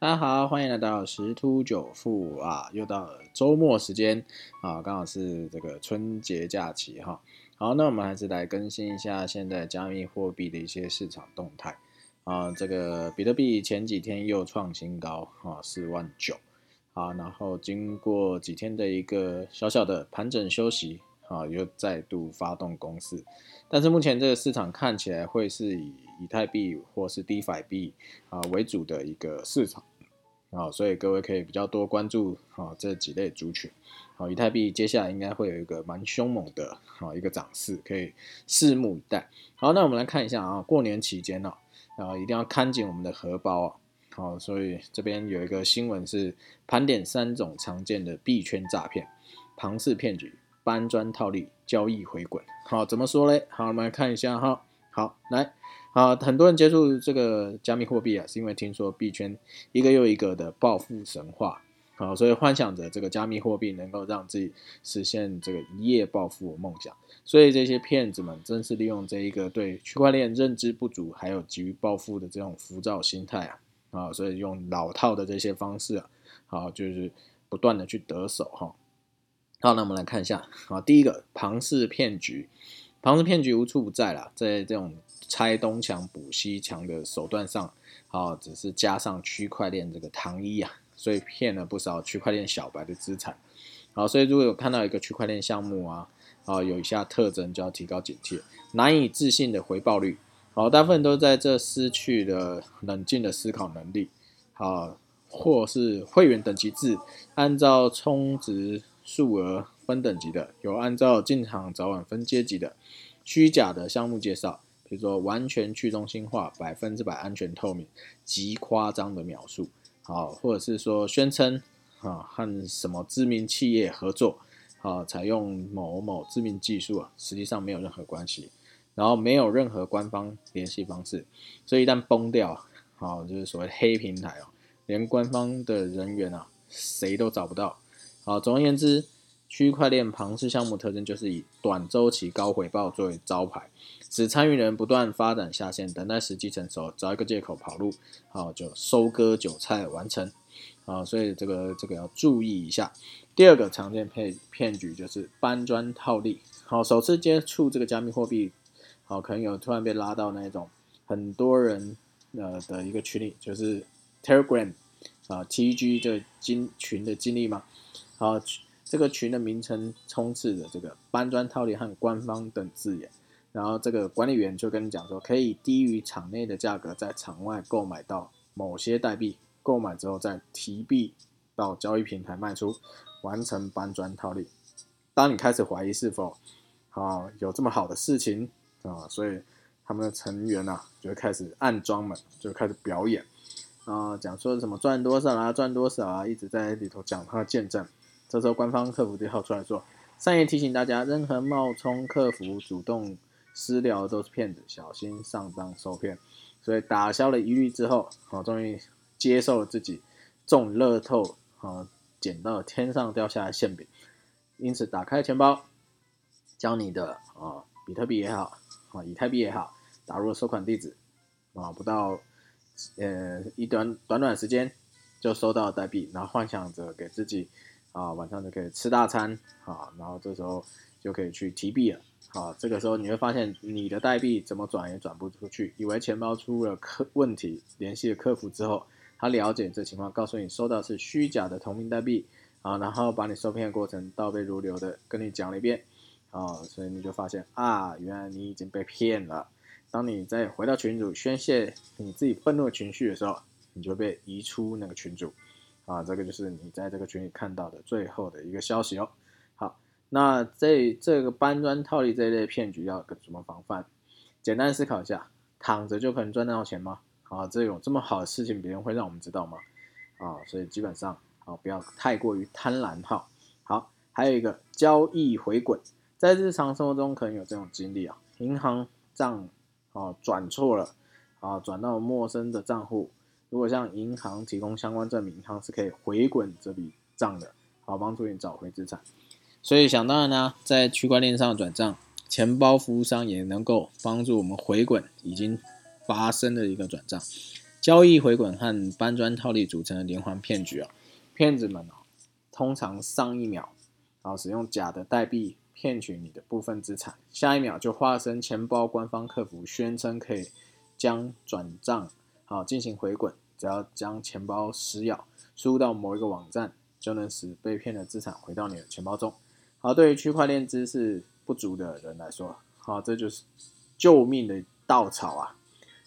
大家好，欢迎来到十突九富啊，又到了周末时间啊，刚好是这个春节假期哈。好，那我们还是来更新一下现在加密货币的一些市场动态啊。这个比特币前几天又创新高啊，四万九啊，然后经过几天的一个小小的盘整休息啊，又再度发动攻势。但是目前这个市场看起来会是以以太币或是 DeFi 币啊为主的一个市场。啊，所以各位可以比较多关注啊这几类族群。好，以太币接下来应该会有一个蛮凶猛的啊一个涨势，可以拭目以待。好，那我们来看一下啊，过年期间呢，啊一定要看紧我们的荷包啊。好，所以这边有一个新闻是盘点三种常见的币圈诈骗、庞氏骗局、搬砖套利、交易回滚。好，怎么说嘞？好，我们来看一下哈。好，来。啊，很多人接触这个加密货币啊，是因为听说币圈一个又一个的暴富神话，啊，所以幻想着这个加密货币能够让自己实现这个一夜暴富梦想。所以这些骗子们正是利用这一个对区块链认知不足，还有急于暴富的这种浮躁心态啊，啊，所以用老套的这些方式啊，好，就是不断的去得手哈。好，那我们来看一下，啊，第一个庞氏骗局，庞氏骗局无处不在啦，在这种。拆东墙补西墙的手段上，啊，只是加上区块链这个糖衣啊，所以骗了不少区块链小白的资产。好，所以如果有看到一个区块链项目啊，啊，有以下特征就要提高警惕：难以置信的回报率，好，大部分都在这失去了冷静的思考能力，啊，或是会员等级制，按照充值数额分等级的，有按照进场早晚分阶级的，虚假的项目介绍。比如说完全去中心化、百分之百安全透明、极夸张的描述，好，或者是说宣称啊和什么知名企业合作，啊采用某某知名技术啊，实际上没有任何关系，然后没有任何官方联系方式，所以一旦崩掉，好就是所谓黑平台哦，连官方的人员啊谁都找不到，好，总而言之。区块链庞氏项目特征就是以短周期高回报作为招牌，使参与人不断发展下线，等待时机成熟，找一个借口跑路，好就收割韭菜完成，啊，所以这个这个要注意一下。第二个常见骗骗局就是搬砖套利，好，首次接触这个加密货币，好，可能有突然被拉到那种很多人呃的一个群里，就是 Telegram 啊 TG 这经群的经历吗？好。这个群的名称充斥着这个搬砖套利和官方等字眼，然后这个管理员就跟你讲说，可以低于场内的价格在场外购买到某些代币，购买之后再提币到交易平台卖出，完成搬砖套利。当你开始怀疑是否啊有这么好的事情啊，所以他们的成员啊就会开始暗装们就开始表演啊，讲说什么赚多少啊，赚多少啊，一直在里头讲他的见证。这时候，官方客服就跳出来说：“善意提醒大家，任何冒充客服主动私聊都是骗子，小心上当受骗。”所以打消了疑虑之后，好，终于接受了自己中乐透，啊，捡到天上掉下来馅饼。因此，打开钱包，将你的啊比特币也好，啊以太币也好，打入收款地址，啊，不到呃一短短短时间就收到代币，然后幻想着给自己。啊，晚上就可以吃大餐啊，然后这时候就可以去提币了。好，这个时候你会发现你的代币怎么转也转不出去，以为钱包出了客问题，联系了客服之后，他了解这情况，告诉你收到是虚假的同名代币啊，然后把你受骗过程倒背如流的跟你讲了一遍啊，所以你就发现啊，原来你已经被骗了。当你再回到群主宣泄你自己愤怒情绪的时候，你就被移出那个群主。啊，这个就是你在这个群里看到的最后的一个消息哦。好，那这这个搬砖套利这一类骗局要怎么防范？简单思考一下，躺着就可能赚到钱吗？啊，这种这么好的事情，别人会让我们知道吗？啊，所以基本上啊，不要太过于贪婪哈。好，还有一个交易回滚，在日常生活中可能有这种经历啊，银行账啊转错了啊，转到陌生的账户。如果向银行提供相关证明，银行是可以回滚这笔账的，好帮助你找回资产。所以想当然呢，在区块链上转账，钱包服务商也能够帮助我们回滚已经发生的一个转账。交易回滚和搬砖套利组成的连环骗局啊，骗子们哦，通常上一秒啊使用假的代币骗取你的部分资产，下一秒就化身钱包官方客服，宣称可以将转账好进行回滚，只要将钱包撕咬，输入到某一个网站，就能使被骗的资产回到你的钱包中。好，对于区块链知识不足的人来说，好，这就是救命的稻草啊！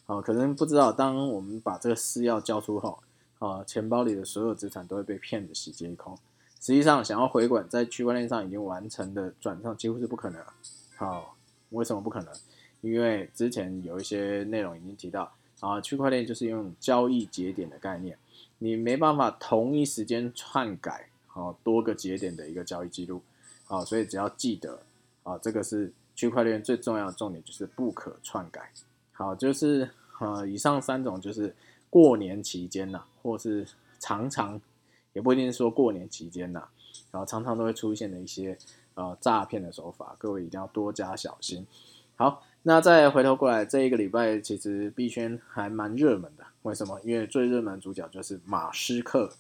好，可能不知道，当我们把这个私钥交出后，啊，钱包里的所有资产都会被骗子洗劫一空。实际上，想要回管在区块链上已经完成的转账，几乎是不可能。好，为什么不可能？因为之前有一些内容已经提到，啊，区块链就是用交易节点的概念，你没办法同一时间篡改好多个节点的一个交易记录。好，所以只要记得啊，这个是区块链最重要的重点，就是不可篡改。好，就是呃，以上三种就是过年期间呐，或是常常也不一定说过年期间呐，然后常常都会出现的一些呃诈骗的手法，各位一定要多加小心。好，那再回头过来，这一个礼拜其实币圈还蛮热门的，为什么？因为最热门主角就是马斯克。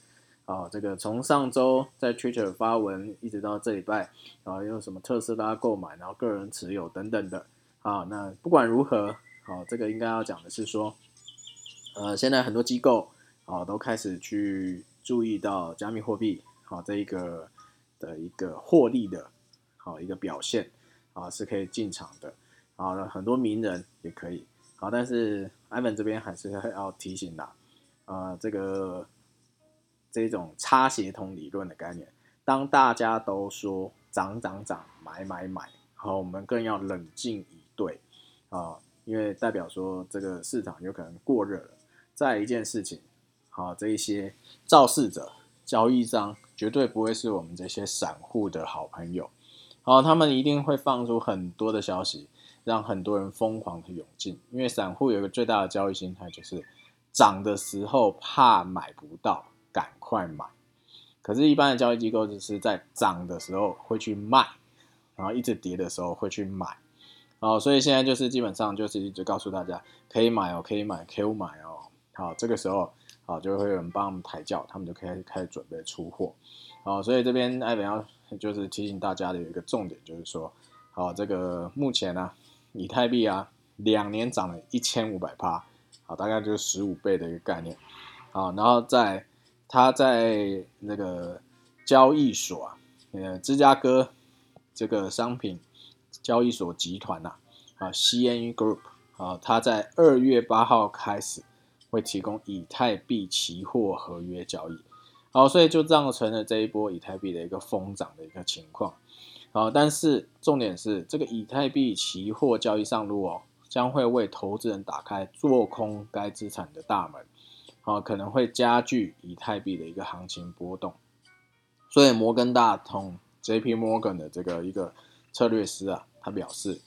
啊，这个从上周在 Twitter 发文，一直到这礼拜，啊，用什么特斯拉购买，然后个人持有等等的，啊，那不管如何，好，这个应该要讲的是说，呃，现在很多机构啊都开始去注意到加密货币，好，这一个的一个获利的，好一个表现，啊，是可以进场的，啊，很多名人也可以，好，但是 Ivan 这边还是要提醒的，啊，这个。这种差协同理论的概念，当大家都说涨涨涨，买买买，好，我们更要冷静以对啊，因为代表说这个市场有可能过热了。再一件事情，好，这一些肇事者、交易商绝对不会是我们这些散户的好朋友，好，他们一定会放出很多的消息，让很多人疯狂的涌进。因为散户有一个最大的交易心态，就是涨的时候怕买不到。赶快买，可是，一般的交易机构就是在涨的时候会去卖，然后一直跌的时候会去买，哦，所以现在就是基本上就是一直告诉大家可以买哦，可以买，可以买哦，好，这个时候好就会有人帮我们抬轿，他们就可以开始准备出货，好，所以这边艾文要就是提醒大家的有一个重点就是说，好，这个目前呢，以太币啊，两年涨了一千五百趴，好，大概就是十五倍的一个概念，好，然后在他在那个交易所啊，呃，芝加哥这个商品交易所集团呐，啊，CNE Group 啊，他在二月八号开始会提供以太币期货合约交易，好，所以就造成了这一波以太币的一个疯涨的一个情况，好，但是重点是这个以太币期货交易上路哦，将会为投资人打开做空该资产的大门。啊，可能会加剧以太币的一个行情波动，所以摩根大通 （J.P. Morgan） 的这个一个策略师啊，他表示，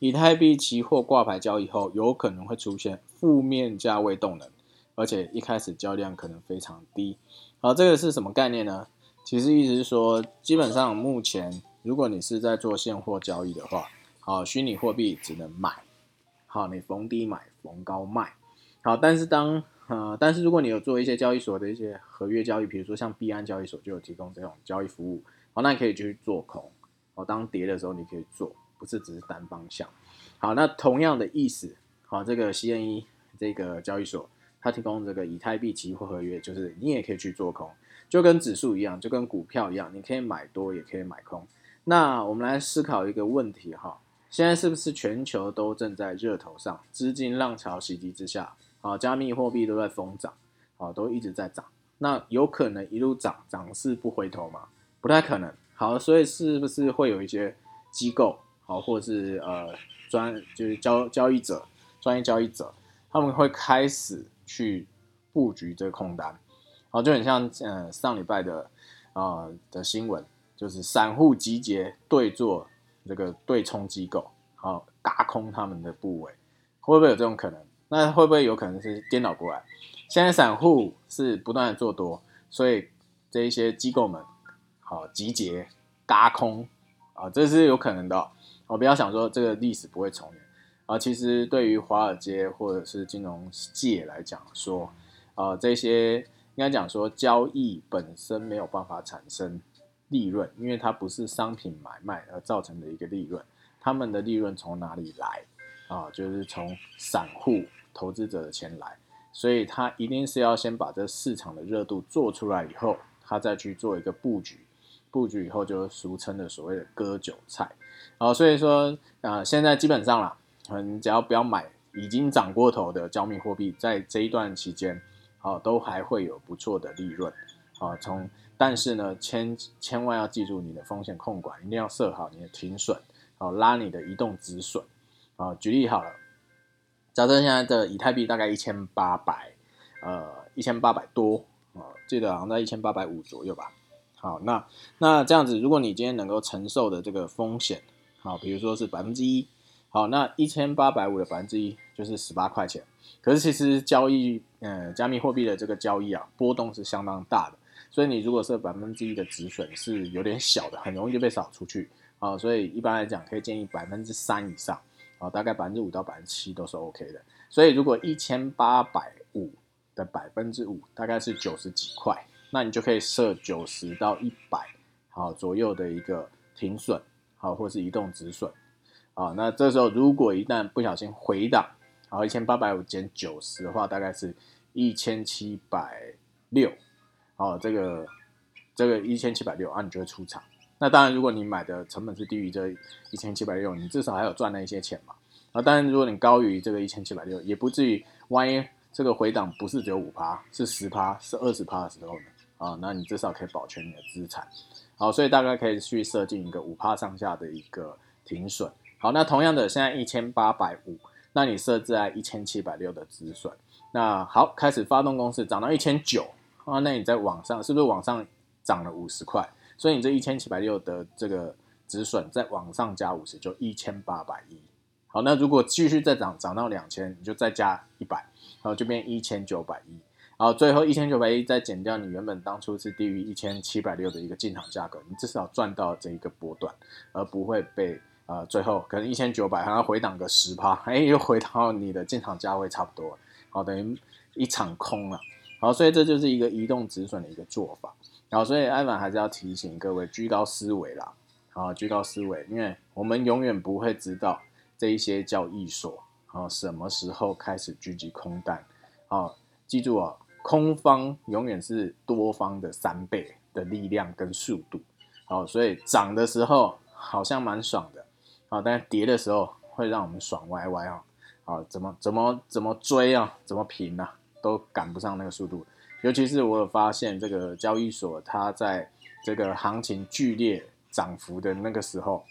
以太币期货挂牌交易后，有可能会出现负面价位动能，而且一开始交易量可能非常低。好，这个是什么概念呢？其实意思是说，基本上目前如果你是在做现货交易的话，好，虚拟货币只能买，好，你逢低买，逢高卖。好，但是当呃，但是如果你有做一些交易所的一些合约交易，比如说像币安交易所就有提供这种交易服务，好，那你可以去做空，好，当跌的时候你可以做，不是只是单方向。好，那同样的意思，好，这个 CNE 这个交易所，它提供这个以太币期货合约，就是你也可以去做空，就跟指数一样，就跟股票一样，你可以买多也可以买空。那我们来思考一个问题哈，现在是不是全球都正在热头上，资金浪潮袭击之下？啊，加密货币都在疯涨，啊，都一直在涨。那有可能一路涨，涨势不回头吗？不太可能。好，所以是不是会有一些机构，好，或者是呃专就是交交易者、专业交易者，他们会开始去布局这个空单？好，就很像呃上礼拜的啊的新闻，就是散户集结对做这个对冲机构，好，打空他们的部位，会不会有这种可能？那会不会有可能是颠倒过来？现在散户是不断的做多，所以这一些机构们好集结嘎空啊，这是有可能的。我不要想说这个历史不会重演啊。其实对于华尔街或者是金融界来讲，说呃这些应该讲说交易本身没有办法产生利润，因为它不是商品买卖而造成的一个利润，他们的利润从哪里来啊？就是从散户投资者的钱来，所以他一定是要先把这市场的热度做出来以后，他再去做一个布局。布局以后就是俗称的所谓的割韭菜，啊，所以说啊，现在基本上啦，嗯只要不要买已经涨过头的加密货币，在这一段期间，啊，都还会有不错的利润，啊，从但是呢，千千万要记住你的风险控管，一定要设好你的停损，啊，拉你的移动止损，啊，举例好了，假设现在的以太币大概一千八百，呃，一千八百多，啊，记得好像在一千八百五左右吧。好，那那这样子，如果你今天能够承受的这个风险，好，比如说是百分之一，好，那一千八百五的百分之一就是十八块钱。可是其实交易，呃，加密货币的这个交易啊，波动是相当大的，所以你如果设百分之一的止损是有点小的，很容易就被扫出去啊。所以一般来讲，可以建议百分之三以上，啊，大概百分之五到百分之七都是 OK 的。所以如果一千八百五的百分之五，大概是九十几块。那你就可以设九十到一百好左右的一个停损，好，或是移动止损，啊，那这时候如果一旦不小心回档，好，一千八百五减九十的话，大概是一千七百六，好，这个这个一千七百六啊，你就会出场。那当然，如果你买的成本是低于这一千七百六，你至少还有赚那一些钱嘛。啊，当然，如果你高于这个一千七百六，也不至于万一这个回档不是只有五趴，是十趴，是二十趴的时候呢？啊，那你至少可以保全你的资产，好，所以大概可以去设定一个五趴上下的一个停损。好，那同样的，现在一千八百五，那你设置在一千七百六的止损。那好，开始发动公式，涨到一千九啊，那你在网上是不是往上涨了五十块？所以你这一千七百六的这个止损在往上加五十，就一千八百一。好，那如果继续再涨，涨到两千，你就再加一百，然后就变一千九百一。好，最后一千九百一再减掉你原本当初是低于一千七百六的一个进场价格，你至少赚到这一个波段，而不会被呃最后可能一千九百还要回档个十趴，哎，又回到你的进场价位差不多，好，等于一场空了。好，所以这就是一个移动止损的一个做法。然后，所以艾文还是要提醒各位居高思维啦，啊，居高思维，因为我们永远不会知道这一些交易所啊什么时候开始聚集空单，啊，记住啊。空方永远是多方的三倍的力量跟速度，好，所以涨的时候好像蛮爽的，啊，但跌的时候会让我们爽歪歪啊，啊，怎么怎么怎么追啊，怎么平啊，都赶不上那个速度。尤其是我有发现，这个交易所它在这个行情剧烈涨幅的那个时候，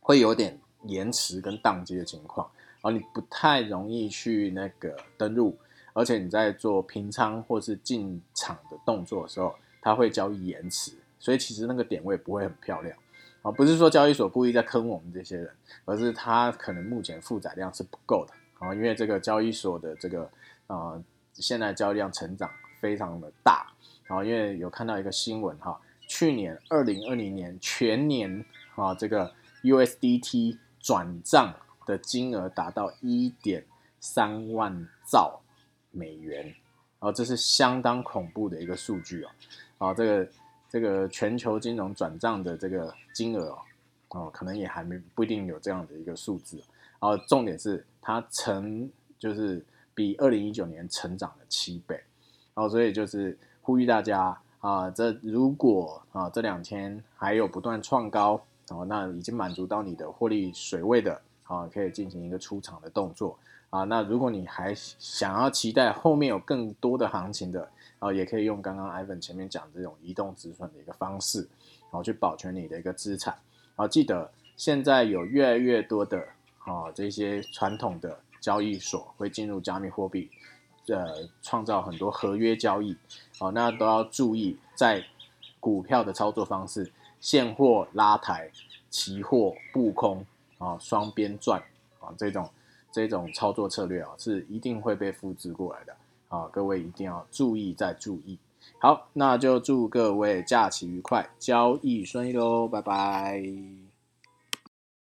会有点延迟跟宕机的情况，啊，你不太容易去那个登录。而且你在做平仓或是进场的动作的时候，它会交易延迟，所以其实那个点位不会很漂亮啊。不是说交易所故意在坑我们这些人，而是它可能目前负载量是不够的啊。因为这个交易所的这个呃，现在交易量成长非常的大啊。因为有看到一个新闻哈，去年二零二零年全年啊，这个 USDT 转账的金额达到一点三万兆。美元，啊，这是相当恐怖的一个数据哦，啊，这个这个全球金融转账的这个金额哦，哦，可能也还没不一定有这样的一个数字，啊，重点是它成就是比二零一九年成长了七倍，然后所以就是呼吁大家啊，这如果啊这两天还有不断创高，哦，那已经满足到你的获利水位的，啊，可以进行一个出场的动作。啊，那如果你还想要期待后面有更多的行情的，啊，也可以用刚刚 Ivan 前面讲这种移动止损的一个方式，然后去保全你的一个资产。啊，记得现在有越来越多的啊这些传统的交易所会进入加密货币，呃，创造很多合约交易。啊，那都要注意在股票的操作方式，现货拉抬、期货布空啊、双边赚啊这种。这种操作策略啊，是一定会被复制过来的啊！各位一定要注意再注意。好，那就祝各位假期愉快，交易顺利喽，拜拜。